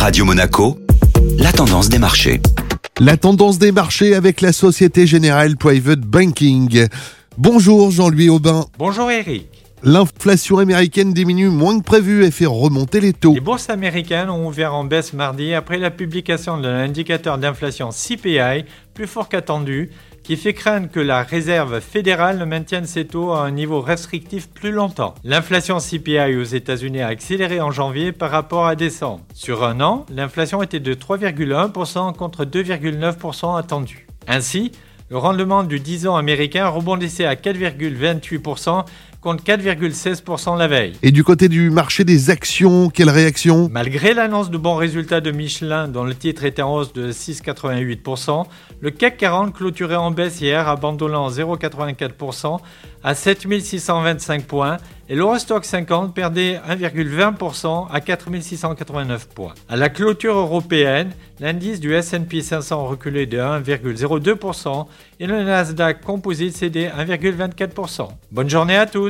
Radio Monaco, la tendance des marchés. La tendance des marchés avec la Société Générale Private Banking. Bonjour Jean-Louis Aubin. Bonjour Eric. L'inflation américaine diminue moins que prévu et fait remonter les taux. Les bourses américaines ont ouvert en baisse mardi après la publication de l'indicateur d'inflation CPI, plus fort qu'attendu, qui fait craindre que la réserve fédérale ne maintienne ses taux à un niveau restrictif plus longtemps. L'inflation CPI aux États-Unis a accéléré en janvier par rapport à décembre. Sur un an, l'inflation était de 3,1% contre 2,9% attendu. Ainsi, le rendement du 10 ans américain rebondissait à 4,28% contre 4,16% la veille. Et du côté du marché des actions, quelle réaction? Malgré l'annonce de bons résultats de Michelin, dont le titre était en hausse de 6,88%, le CAC 40 clôturait en baisse hier, abandonnant 0,84% à 7625 points et l'Eurostock 50 perdait 1,20% à 4689 points. À la clôture européenne, l'indice du S&P 500 reculait de 1,02% et le Nasdaq Composite cédait 1,24%. Bonne journée à tous.